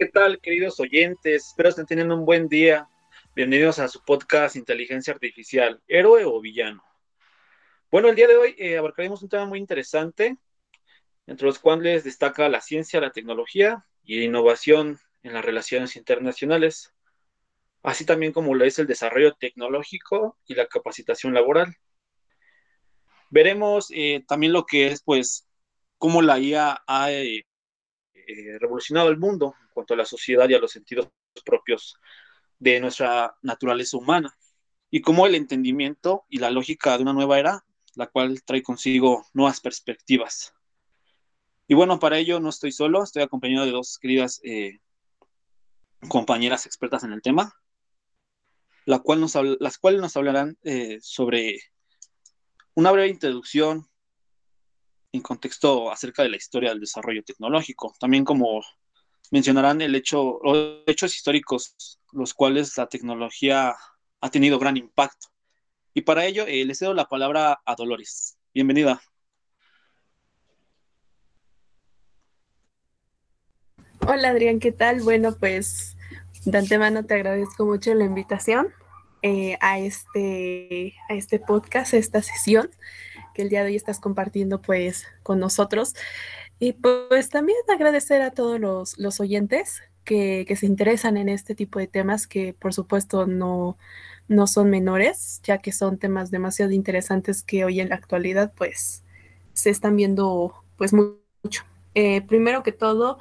¿Qué tal, queridos oyentes? Espero estén teniendo un buen día. Bienvenidos a su podcast Inteligencia Artificial, héroe o villano. Bueno, el día de hoy eh, abarcaremos un tema muy interesante, entre los cuales destaca la ciencia, la tecnología y la innovación en las relaciones internacionales, así también como lo es el desarrollo tecnológico y la capacitación laboral. Veremos eh, también lo que es, pues, cómo la IA ha eh, revolucionado el mundo cuanto a la sociedad y a los sentidos propios de nuestra naturaleza humana, y como el entendimiento y la lógica de una nueva era, la cual trae consigo nuevas perspectivas. Y bueno, para ello no estoy solo, estoy acompañado de dos queridas eh, compañeras expertas en el tema, la cual nos, las cuales nos hablarán eh, sobre una breve introducción en contexto acerca de la historia del desarrollo tecnológico, también como mencionarán el hecho, los hechos históricos, los cuales la tecnología ha tenido gran impacto. Y para ello eh, le cedo la palabra a Dolores. Bienvenida. Hola Adrián, ¿qué tal? Bueno, pues de antemano te agradezco mucho la invitación eh, a, este, a este podcast, a esta sesión que el día de hoy estás compartiendo pues con nosotros. Y pues también agradecer a todos los, oyentes que, se interesan en este tipo de temas que por supuesto no, no son menores, ya que son temas demasiado interesantes que hoy en la actualidad pues se están viendo pues mucho. Eh, primero que todo,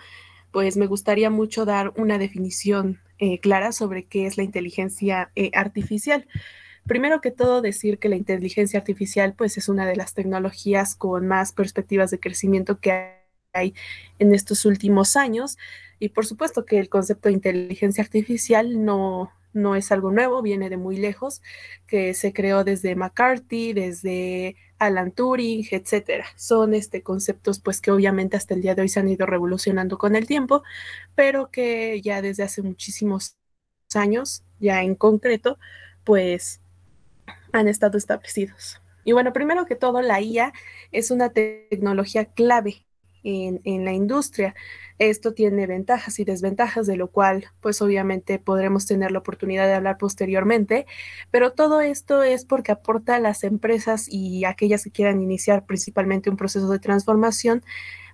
pues me gustaría mucho dar una definición eh, clara sobre qué es la inteligencia eh, artificial. Primero que todo, decir que la inteligencia artificial pues es una de las tecnologías con más perspectivas de crecimiento que hay en estos últimos años. Y por supuesto que el concepto de inteligencia artificial no, no es algo nuevo, viene de muy lejos, que se creó desde McCarthy, desde Alan Turing, etcétera. Son este conceptos pues que obviamente hasta el día de hoy se han ido revolucionando con el tiempo, pero que ya desde hace muchísimos años, ya en concreto, pues han estado establecidos. Y bueno, primero que todo, la IA es una tecnología clave en, la industria. Esto tiene ventajas y desventajas, de lo cual pues obviamente podremos tener la oportunidad de hablar posteriormente, pero todo esto es porque aporta a las empresas y aquellas que quieran iniciar principalmente un proceso de transformación,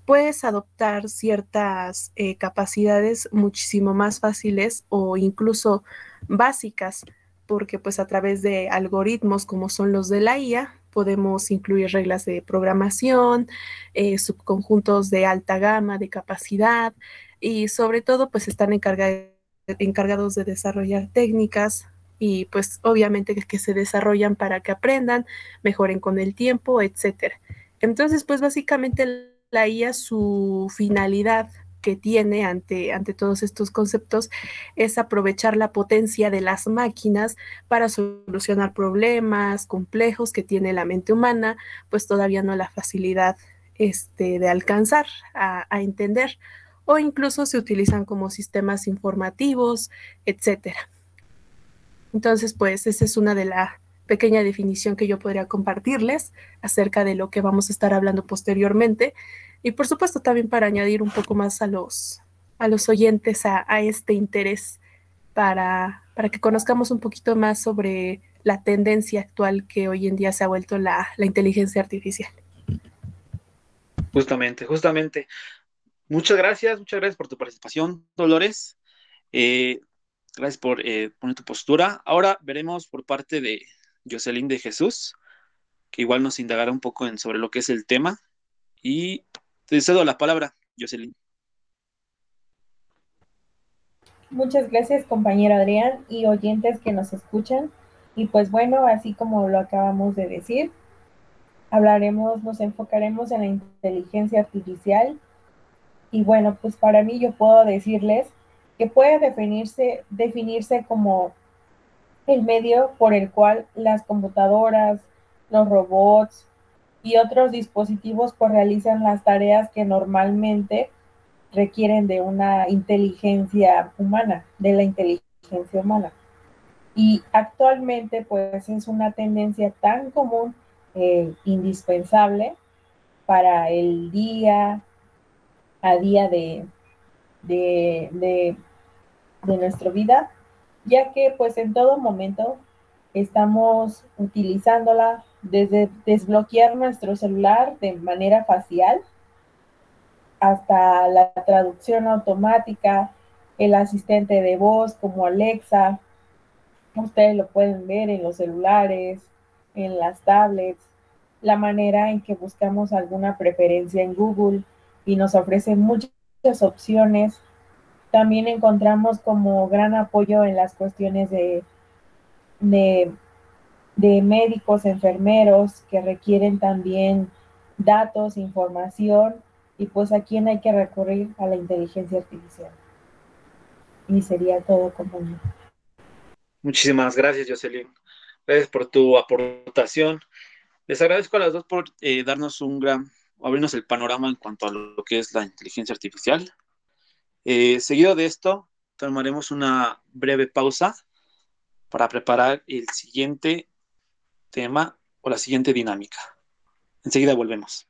pues adoptar ciertas eh, capacidades muchísimo más fáciles o incluso básicas, porque pues a través de algoritmos como son los de la IA, podemos incluir reglas de programación, eh, subconjuntos de alta gama, de capacidad y sobre todo pues están encargados de desarrollar técnicas y pues obviamente que se desarrollan para que aprendan, mejoren con el tiempo, etcétera. Entonces pues básicamente la IA su finalidad que tiene ante, ante todos estos conceptos es aprovechar la potencia de las máquinas para solucionar problemas complejos que tiene la mente humana, pues todavía no la facilidad este, de alcanzar a, entender o incluso se utilizan como sistemas informativos, etcétera. Entonces, pues esa es una de la pequeña definición que yo podría compartirles acerca de lo que vamos a estar hablando posteriormente y por supuesto también para añadir un poco más a los, a los oyentes a, este interés para, para, que conozcamos un poquito más sobre la tendencia actual que hoy en día se ha vuelto la, inteligencia artificial. Justamente, justamente. Muchas gracias, muchas gracias por tu participación, Dolores. Eh, gracias por eh, poner tu postura. Ahora veremos por parte de Jocelyn de Jesús, que igual nos indagará un poco sobre lo que es el tema. Y te cedo la palabra, Jocelyn. Muchas gracias, compañero Adrián y oyentes que nos escuchan. Y pues bueno, así como lo acabamos de decir, hablaremos, nos enfocaremos en la inteligencia artificial. Y bueno, pues para mí yo puedo decirles que puede definirse, definirse como el medio por el cual las computadoras, los robots y otros dispositivos pues realizan las tareas que normalmente requieren de una inteligencia humana, de la inteligencia humana. Y actualmente pues es una tendencia tan común, eh, indispensable para el día a día de, de, de, de nuestra vida, ya que pues en todo momento estamos utilizándola desde desbloquear nuestro celular de manera facial hasta la traducción automática, el asistente de voz como Alexa. Ustedes lo pueden ver en los celulares, en las tablets, la manera en que buscamos alguna preferencia en Google y nos ofrece muchas opciones. También encontramos como gran apoyo en las cuestiones de, de, de médicos, enfermeros que requieren también datos, información y pues a quién hay que recurrir a la inteligencia artificial. Y sería todo como Muchísimas gracias, Jocelyn. Gracias por tu aportación. Les agradezco a las dos por eh, darnos un gran, abrirnos el panorama en cuanto a lo que es la inteligencia artificial. Eh, seguido de esto, tomaremos una breve pausa para preparar el siguiente tema o la siguiente dinámica. Enseguida volvemos.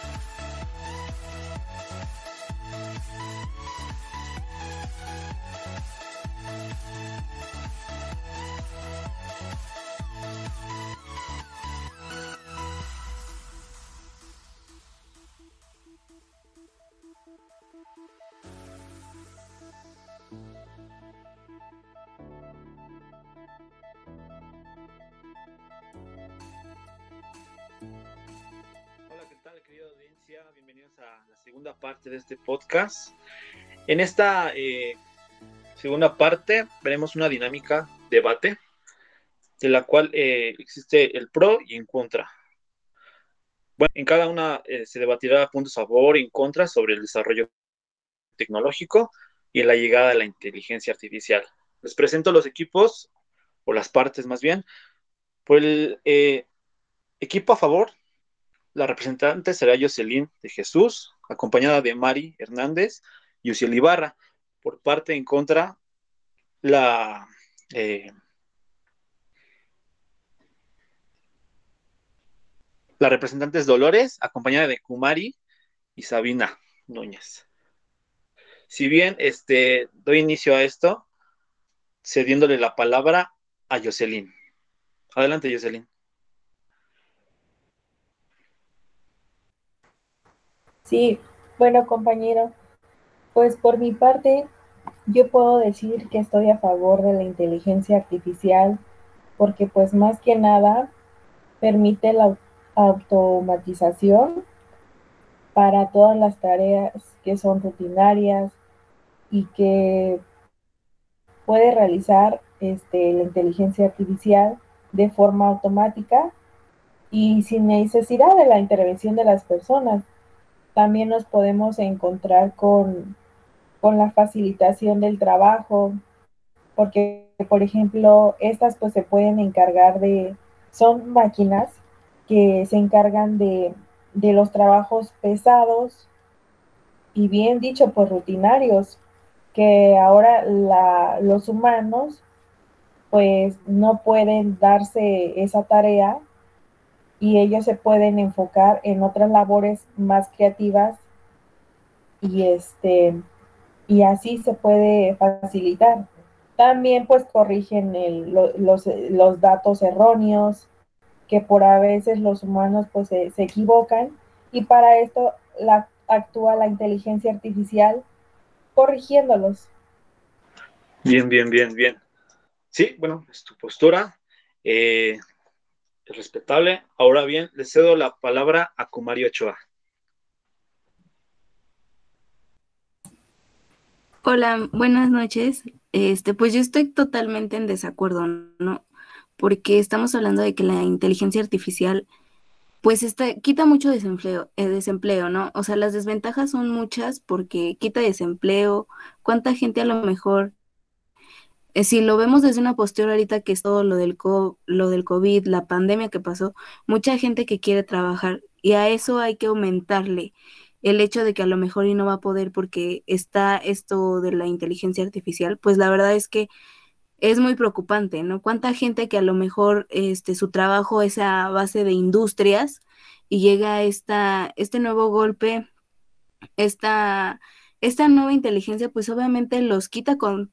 Bienvenidos a la segunda parte de este podcast. En esta eh, segunda parte veremos una dinámica debate de la cual eh, existe el pro y en contra. Bueno, en cada una eh, se debatirá puntos a favor y en contra sobre el desarrollo tecnológico y la llegada de la inteligencia artificial. Les presento los equipos, las partes más bien. Por el, equipo a favor, la representante será Jocelyn de Jesús, acompañada de Mari Hernández y Uciel Ibarra. Por parte en contra, la eh, la representante es Dolores, acompañada de Kumari y Sabina Núñez. Si bien este, doy inicio a esto, cediéndole la palabra a Jocelyn. Adelante, Jocelyn. Sí, bueno, compañero, pues por mi parte, yo puedo decir que estoy a favor de la inteligencia artificial porque pues más que nada permite la automatización para todas las tareas que son rutinarias y que puede realizar este, la inteligencia artificial de forma automática y sin necesidad de la intervención de las personas. También nos podemos encontrar con, con la facilitación del trabajo, porque, por ejemplo, estas pues se pueden encargar de, son máquinas que se encargan de, de los trabajos pesados y bien dicho, pues, rutinarios, que ahora la, los humanos pues no pueden darse esa tarea y ellos se pueden enfocar en otras labores más creativas y este y así se puede facilitar. También pues corrigen los, los, datos erróneos que por a veces los humanos pues se, se equivocan y para esto la, actúa la inteligencia artificial corrigiéndolos. Bien, bien, bien, bien. Sí, bueno, es tu postura. Eh, es respetable. Ahora bien, le cedo la palabra a Kumario Ochoa. Hola, buenas noches. Este, pues yo estoy totalmente en desacuerdo, ¿no? Porque estamos hablando de que la inteligencia artificial pues está, quita mucho desempleo, eh, desempleo, ¿no? O sea, las desventajas son muchas porque quita desempleo, cuánta gente a lo mejor, si lo vemos desde una postura ahorita que es todo lo del, lo del COVID, la pandemia que pasó, mucha gente que quiere trabajar y a eso hay que aumentarle el hecho de que a lo mejor y no va a poder porque está esto de la inteligencia artificial, pues la verdad es que es muy preocupante, ¿no? Cuánta gente que a lo mejor este, su trabajo es a base de industrias y llega esta, este nuevo golpe, esta, esta nueva inteligencia, pues obviamente los quita con,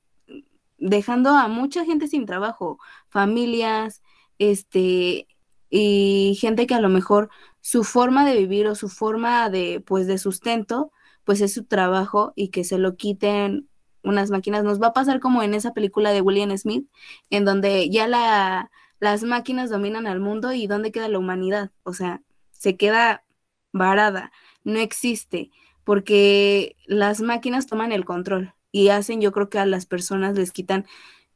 dejando a mucha gente sin trabajo, familias, este, y gente que a lo mejor su forma de vivir o su forma de, pues, de sustento, pues es su trabajo y que se lo quiten unas máquinas. Nos va a pasar como en esa película de William Smith, en donde ya la, las máquinas dominan al mundo y dónde queda la humanidad. O sea, se queda varada, no existe, porque las máquinas toman el control y hacen, yo creo que a las personas les quitan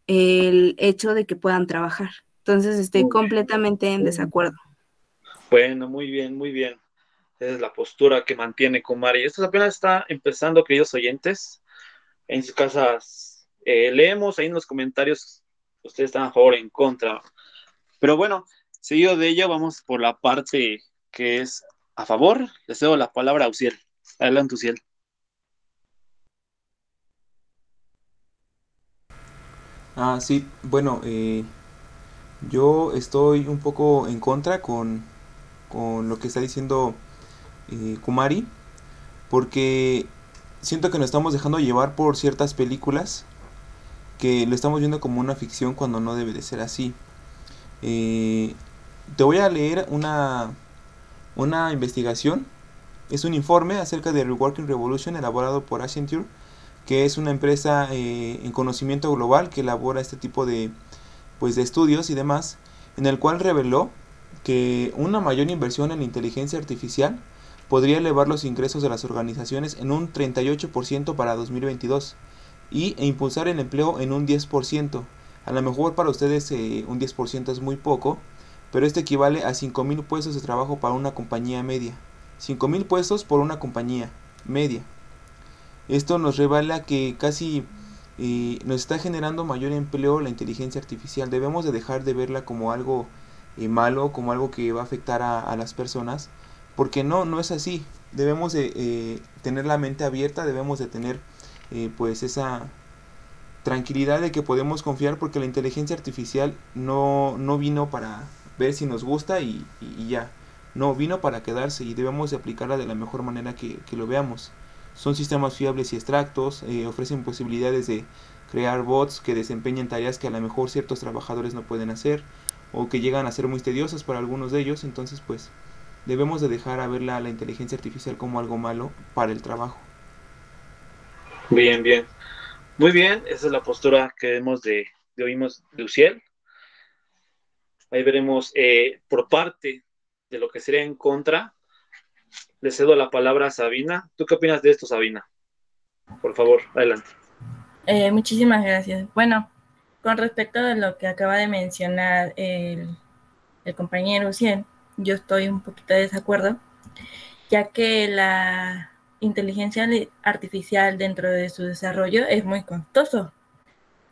el hecho de que puedan trabajar. Entonces estoy completamente en desacuerdo. Bueno, muy bien, muy bien. Esa es la postura que mantiene Kumari. Esto apenas está empezando, queridos oyentes en sus casas eh, leemos ahí en los comentarios ustedes están a favor o en contra. Pero bueno, seguido de ello, vamos por la parte que es a favor. Les cedo la palabra a Uciel. Adelante, Uciel. Ah, sí, bueno, eh, yo estoy un poco en contra con, con lo que está diciendo eh, Kumari, porque siento que nos estamos dejando llevar por ciertas películas que lo estamos viendo como una ficción cuando no debe de ser así. Eh, te voy a leer una, una investigación. Es un informe acerca de Reworking Revolution elaborado por Accenture, que es una empresa eh, en conocimiento global que elabora este tipo de, pues, de estudios y demás, en el cual reveló que una mayor inversión en inteligencia artificial podría elevar los ingresos de las organizaciones en un 38% para 2022 y, e impulsar el empleo en un 10%. A lo mejor para ustedes eh, un 10% es muy poco, pero esto equivale a 5.000 puestos de trabajo para una compañía media. 5.000 puestos por una compañía media. Esto nos revela que casi eh, nos está generando mayor empleo la inteligencia artificial. Debemos de dejar de verla como algo eh, malo, como algo que va a afectar a, las personas, porque no, no es así. Debemos de eh, tener la mente abierta, debemos de tener pues esa tranquilidad de que podemos confiar porque la inteligencia artificial no, no vino para ver si nos gusta y, ya. No, vino para quedarse y debemos de aplicarla de la mejor manera que, lo veamos. Son sistemas fiables y extractos, eh, ofrecen posibilidades de crear bots que desempeñen tareas que a lo mejor ciertos trabajadores no pueden hacer o que llegan a ser muy tediosas para algunos de ellos, entonces pues debemos de dejar a ver la, la inteligencia artificial como algo malo para el trabajo. Bien, bien. Muy bien, esa es la postura que vemos de, de oímos de Uciel. Ahí veremos eh, por parte de lo que sería en contra. Le cedo la palabra a Sabina. ¿Tú qué opinas de esto, Sabina? Por favor, adelante. Eh, muchísimas gracias. Bueno, con respecto a lo que acaba de mencionar el, el compañero Uciel, yo estoy un poquito de desacuerdo, ya que la inteligencia artificial dentro de su desarrollo es muy costoso,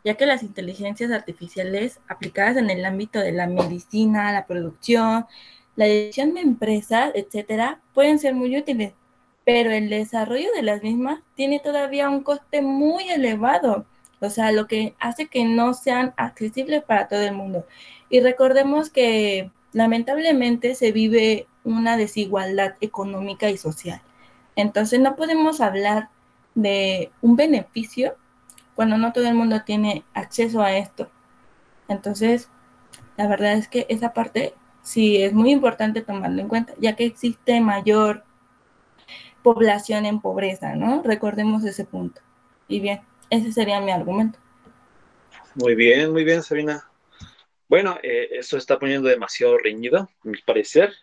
ya que las inteligencias artificiales aplicadas en el ámbito de la medicina, la producción, la dirección de empresas, etcétera, pueden ser muy útiles, pero el desarrollo de las mismas tiene todavía un coste muy elevado, o sea, lo que hace que no sean accesibles para todo el mundo. Y recordemos que lamentablemente se vive una desigualdad económica y social. Entonces no podemos hablar de un beneficio cuando no todo el mundo tiene acceso a esto. Entonces, la verdad es que esa parte sí es muy importante tomarlo en cuenta, ya que existe mayor población en pobreza, ¿no? Recordemos ese punto. Y bien, ese sería mi argumento. Muy bien, muy bien, Sabina. Bueno, eh, eso está poniendo demasiado reñido, a mi parecer.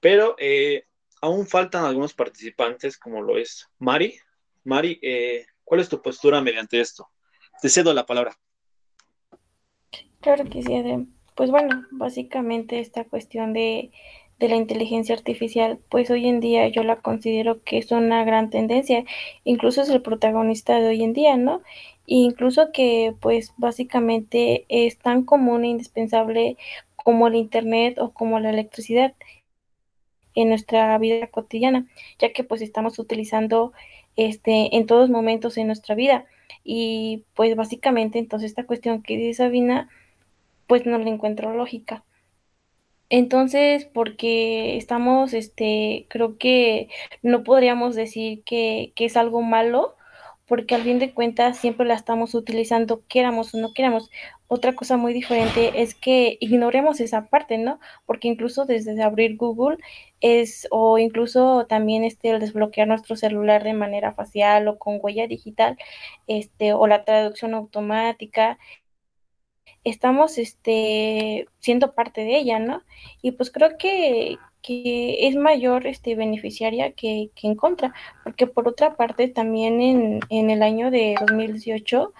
Pero eh, aún faltan algunos participantes, como lo es Mari. Mari, eh, ¿cuál es tu postura mediante esto? Te cedo la palabra. Claro que sí, Adem. Pues bueno, básicamente esta cuestión de, de la inteligencia artificial, pues hoy en día yo la considero que es una gran tendencia, incluso es el protagonista de hoy en día, ¿no? E incluso que pues básicamente es tan común e indispensable como el Internet o como la electricidad en nuestra vida cotidiana, ya que pues estamos utilizando este en todos momentos en nuestra vida. Y pues básicamente entonces esta cuestión que dice Sabina, pues no le encuentro lógica. Entonces, porque estamos, este, creo que no podríamos decir que, que es algo malo, porque al fin de cuentas siempre la estamos utilizando, queramos o no queramos. Otra cosa muy diferente es que ignoremos esa parte, ¿no? Porque incluso desde abrir Google es, o incluso también este, el desbloquear nuestro celular de manera facial o con huella digital, este, o la traducción automática, estamos este, siendo parte de ella, ¿no? Y pues creo que, que es mayor este, beneficiaria que, que, en contra, porque por otra parte también en, en el año de 2018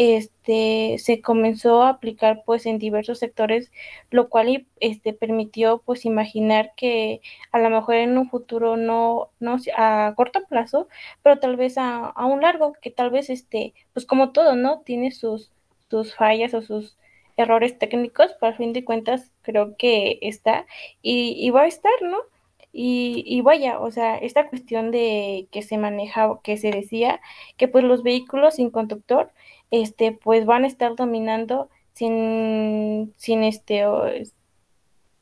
este, se comenzó a aplicar pues en diversos sectores, lo cual este, permitió pues imaginar que a lo mejor en un futuro no, no a corto plazo, pero tal vez a, a un largo, que tal vez este, pues como todo, ¿no? Tiene sus, sus fallas o sus errores técnicos, pero a fin de cuentas creo que está y, va a estar, ¿no? Y, vaya, o sea, esta cuestión de que se maneja, que se decía que pues los vehículos sin conductor, este, pues van a estar dominando sin, sin este, o,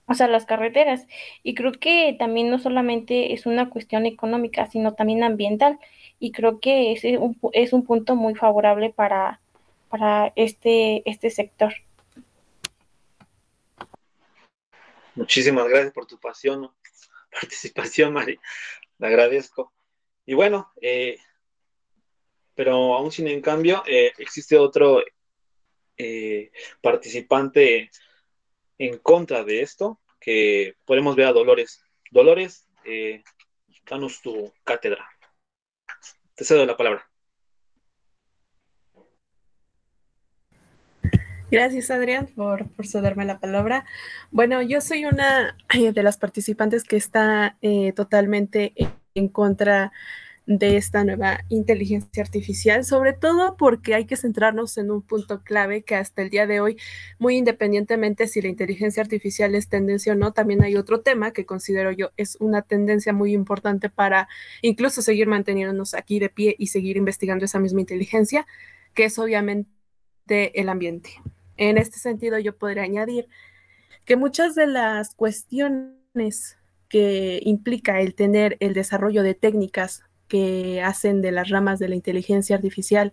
o sea, las carreteras. Y creo que también no solamente es una cuestión económica, sino también ambiental. Y creo que ese es un, es un punto muy favorable para, para este, este sector. Muchísimas gracias por tu pasión, participación, Mari. Le agradezco. Y bueno, eh, pero aún sin en cambio, eh, existe otro eh, participante en contra de esto, que podemos ver a Dolores. Dolores, danos tu cátedra. Te cedo la palabra. Gracias, Adrián, por, por cederme la palabra. Bueno, yo soy una de las participantes que está eh, totalmente en contra de esta nueva inteligencia artificial, sobre todo porque hay que centrarnos en un punto clave que hasta el día de hoy, muy independientemente si la inteligencia artificial es tendencia o no, también hay otro tema que considero yo es una tendencia muy importante para incluso seguir manteniéndonos aquí de pie y seguir investigando esa misma inteligencia, que es obviamente el ambiente. En este sentido, yo podría añadir que muchas de las cuestiones que implica el tener el desarrollo de técnicas que hacen de las ramas de la inteligencia artificial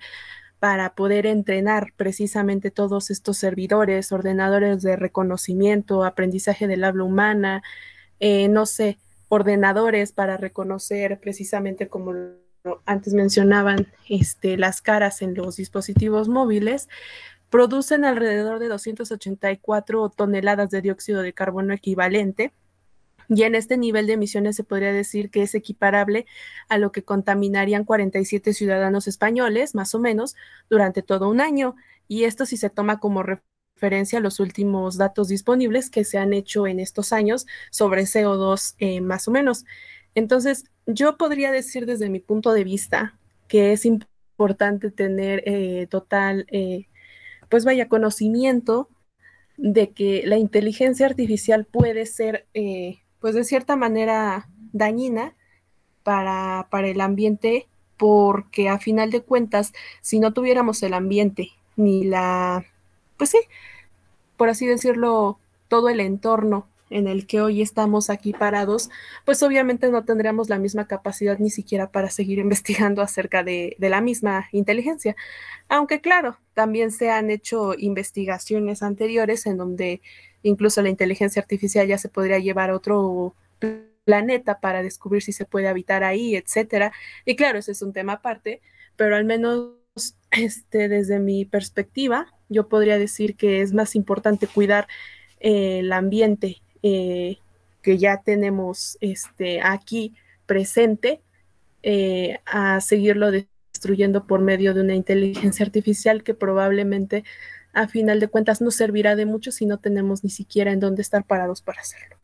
para poder entrenar precisamente todos estos servidores, ordenadores de reconocimiento, aprendizaje del habla humana, eh, no sé, ordenadores para reconocer precisamente como antes mencionaban este, las caras en los dispositivos móviles, producen alrededor de 284 toneladas de dióxido de carbono equivalente y en este nivel de emisiones se podría decir que es equiparable a lo que contaminarían 47 ciudadanos españoles, más o menos, durante todo un año. Y esto si se toma como referencia los últimos datos disponibles que se han hecho en estos años sobre CO2, eh, más o menos. Entonces, yo podría decir desde mi punto de vista que es importante tener eh, total, eh, pues vaya, conocimiento de que la inteligencia artificial puede ser pues de cierta manera dañina para, para el ambiente, porque a final de cuentas, si no tuviéramos el ambiente ni la, pues sí, por así decirlo, todo el entorno en el que hoy estamos aquí parados, pues obviamente no tendríamos la misma capacidad ni siquiera para seguir investigando acerca de, la misma inteligencia. Aunque claro, también se han hecho investigaciones anteriores en donde incluso la inteligencia artificial ya se podría llevar a otro planeta para descubrir si se puede habitar ahí, etcétera. Y claro, ese es un tema aparte, pero al menos este, desde mi perspectiva, yo podría decir que es más importante cuidar el ambiente eh, que ya tenemos este, aquí presente eh, a seguirlo destruyendo por medio de una inteligencia artificial que probablemente a final de cuentas no servirá de mucho si no tenemos ni siquiera en dónde estar parados para hacerlo.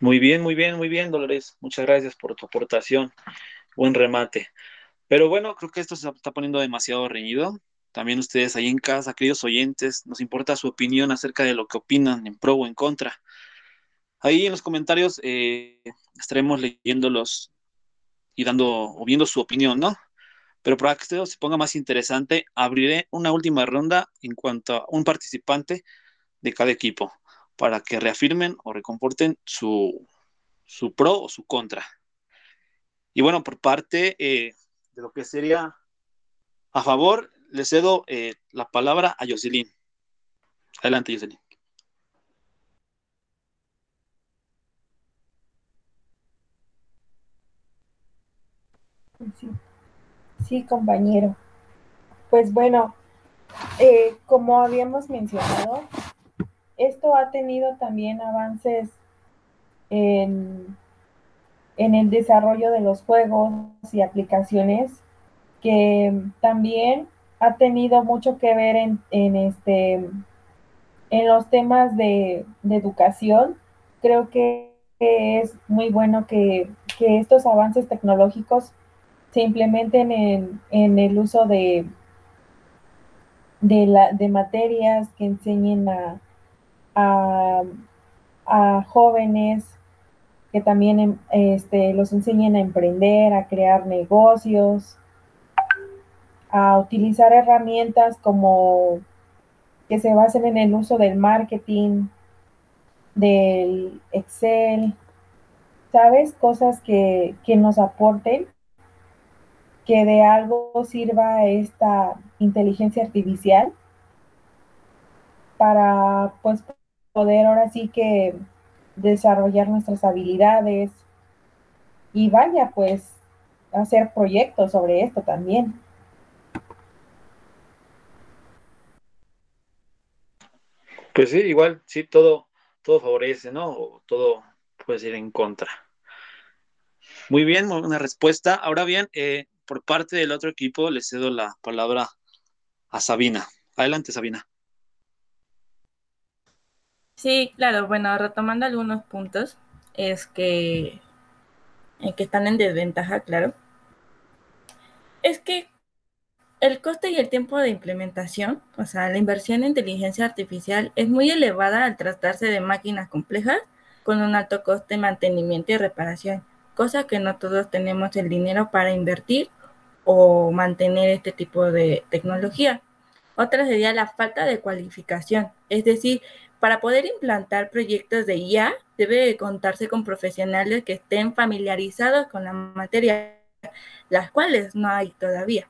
Muy bien, muy bien, muy bien, Dolores. Muchas gracias por tu aportación. Buen remate. Pero bueno, creo que esto se está poniendo demasiado reñido. También ustedes ahí en casa, queridos oyentes, nos importa su opinión acerca de lo que opinan en pro o en contra. Ahí en los comentarios eh, estaremos leyéndolos y dando o viendo su opinión, ¿no? Pero para que esto se ponga más interesante, abriré una última ronda en cuanto a un participante de cada equipo para que reafirmen o recomporten su, su pro o su contra. Y bueno, por parte eh, de lo que sería a favor, le cedo eh, la palabra a Jocelyn. Adelante, Jocelyn. Sí. Sí, compañero. Pues bueno, eh, como habíamos mencionado, esto ha tenido también avances en, en el desarrollo de los juegos y aplicaciones que también ha tenido mucho que ver en, en este en los temas de, educación. Creo que es muy bueno que, que estos avances tecnológicos se implementen en, el uso de, de, la, de materias que enseñen a, a, jóvenes, que también em, este, los enseñen a emprender, a crear negocios, a utilizar herramientas como que se basen en el uso del marketing, del Excel, ¿sabes? Cosas que, que nos aporten que de algo sirva esta inteligencia artificial para pues poder ahora sí que desarrollar nuestras habilidades y vaya pues hacer proyectos sobre esto también. Pues sí, igual, sí, todo, todo favorece, ¿no? O todo puede ir en contra. Muy bien, una respuesta. Ahora bien, eh, por parte del otro equipo, le cedo la palabra a Sabina. Adelante, Sabina. Sí, claro, bueno, retomando algunos puntos, es que, eh, que están en desventaja, claro, es que el coste y el tiempo de implementación, o sea, la inversión en inteligencia artificial es muy elevada al tratarse de máquinas complejas con un alto coste de mantenimiento y reparación, cosa que no todos tenemos el dinero para invertir o mantener este tipo de tecnología. Otra sería la falta de cualificación, es decir, para poder implantar proyectos de IA debe contarse con profesionales que estén familiarizados con la materia, las cuales no hay todavía.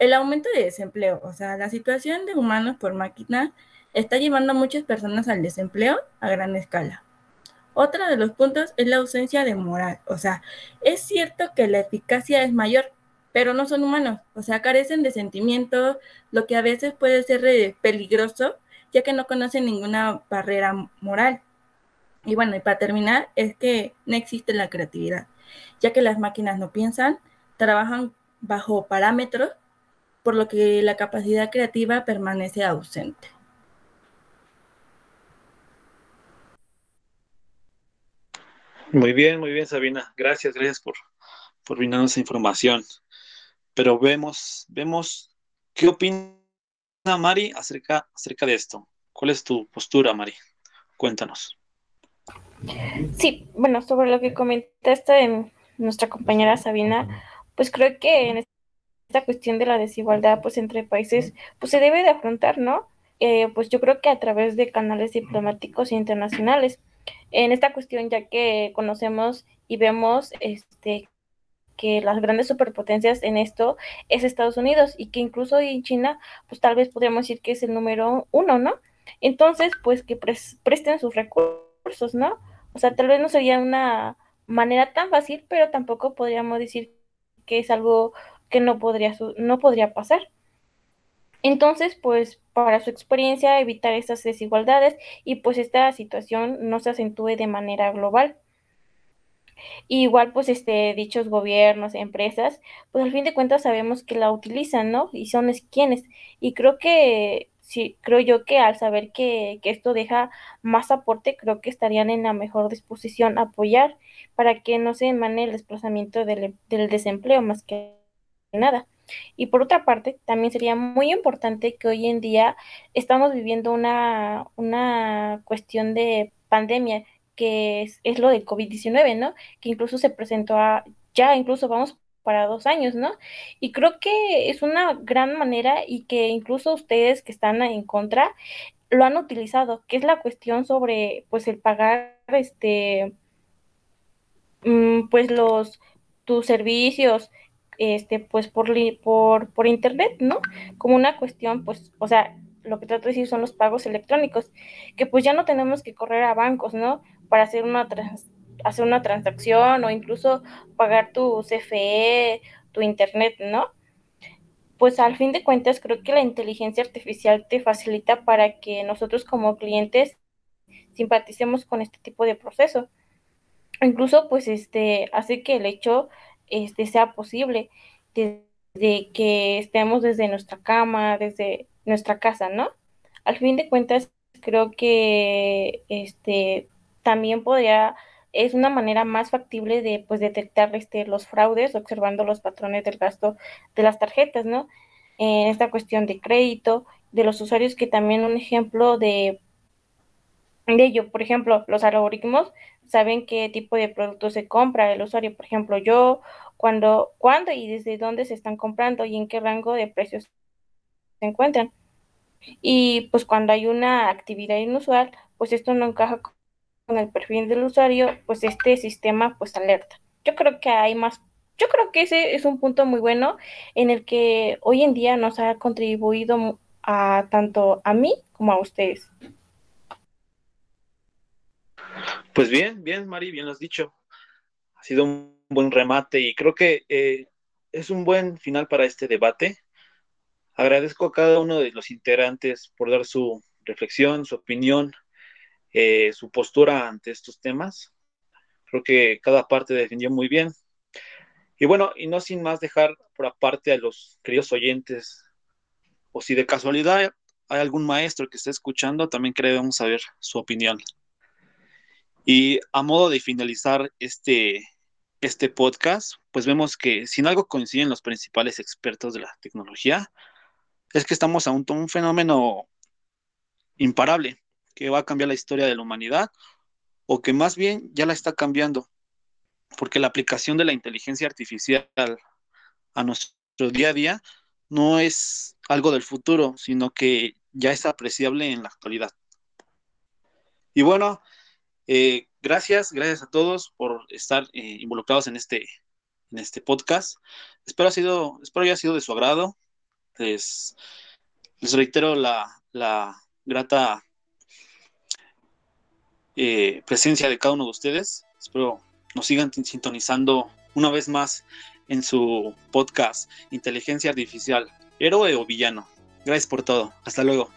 El aumento de desempleo, o sea, la situación de humanos por máquinas está llevando a muchas personas al desempleo a gran escala. Otro de los puntos es la ausencia de moral, o sea, es cierto que la eficacia es mayor, pero no son humanos, o sea, carecen de sentimientos, lo que a veces puede ser eh, peligroso, ya que no conocen ninguna barrera moral. Y bueno, y para terminar, es que no existe la creatividad, ya que las máquinas no piensan, trabajan bajo parámetros por lo que la capacidad creativa permanece ausente. Muy bien, muy bien, Sabina. Gracias, gracias por, por brindarnos esa información. Pero vemos, vemos, ¿qué opina Mari acerca, acerca de esto? ¿Cuál es tu postura, Mari? Cuéntanos. Sí, bueno, sobre lo que comentaste nuestra compañera Sabina, pues creo que en esta cuestión de la desigualdad pues entre países pues se debe de afrontar, ¿no? Eh, pues yo creo que a través de canales diplomáticos e internacionales. En esta cuestión, ya que conocemos y vemos este que las grandes superpotencias en esto es Estados Unidos y que incluso en China, pues tal vez podríamos decir que es el número uno, ¿no? Entonces, pues que presten sus recursos, ¿no? O sea, tal vez no sería una manera tan fácil, pero tampoco podríamos decir que es algo que no podría, no podría pasar. Entonces, pues para su experiencia, evitar estas desigualdades y pues esta situación no se acentúe de manera global. igual, pues, este, dichos gobiernos, empresas, pues al fin de cuentas sabemos que la utilizan, ¿no? Y son quienes. Y creo que, sí, creo yo que al saber que, que esto deja más aporte, creo que estarían en la mejor disposición a apoyar para que no se emane el desplazamiento del, del desempleo más que nada. Y por otra parte, también sería muy importante que hoy en día estamos viviendo una, una cuestión de pandemia, que es, es lo del COVID-19, ¿no? Que incluso se presentó ya incluso vamos para dos años, ¿no? Y creo que es una gran manera y que incluso ustedes que están en contra lo han utilizado, que es la cuestión sobre, pues, el pagar, este, mm, pues, los, tus servicios, este, pues por, por, por internet, ¿no? Como una cuestión, pues, o sea, lo que trato de decir son los pagos electrónicos, que pues ya no tenemos que correr a bancos, ¿no? Para hacer una, hacer una transacción o incluso pagar tu CFE, tu internet, ¿no? Pues al fin de cuentas creo que la inteligencia artificial te facilita para que nosotros como clientes simpaticemos con este tipo de proceso. Incluso pues este hace que el hecho este, sea posible, desde que estemos desde nuestra cama, desde nuestra casa, ¿no? Al fin de cuentas, creo que este también podría, es una manera más factible de pues detectar este, los fraudes observando los patrones del gasto de las tarjetas, ¿no? En esta cuestión de crédito, de los usuarios que también un ejemplo de, de ello, por ejemplo, los algoritmos saben qué tipo de producto se compra el usuario. Por ejemplo, yo, cuando, cuándo y desde dónde se están comprando y en qué rango de precios se encuentran. Y pues cuando hay una actividad inusual, pues esto no encaja con el perfil del usuario, pues este sistema pues alerta. Yo creo que hay más, yo creo que ese es un punto muy bueno en el que hoy en día nos ha contribuido a tanto a mí como a ustedes. Pues bien, bien, Mari, bien lo has dicho. Ha sido un buen remate y creo que eh, es un buen final para este debate. Agradezco a cada uno de los integrantes por dar su reflexión, su opinión, eh, su postura ante estos temas. Creo que cada parte defendió muy bien. Y bueno, y no sin más dejar por aparte a los queridos oyentes, o si de casualidad hay algún maestro que esté escuchando, también queremos saber su opinión. Y a modo de finalizar este, este podcast, pues vemos que sin algo coinciden los principales expertos de la tecnología, es que estamos a un, un fenómeno imparable que va a cambiar la historia de la humanidad o que más bien ya la está cambiando, porque la aplicación de la inteligencia artificial a nuestro día a día no es algo del futuro, sino que ya es apreciable en la actualidad. Y bueno, eh, gracias, gracias a todos por estar eh, involucrados en este, en este podcast. Espero, ha sido, espero haya sido de su agrado. Les, les reitero la, la grata eh, presencia de cada uno de ustedes. Espero nos sigan sintonizando una vez más en su podcast Inteligencia Artificial, héroe o villano. Gracias por todo. Hasta luego.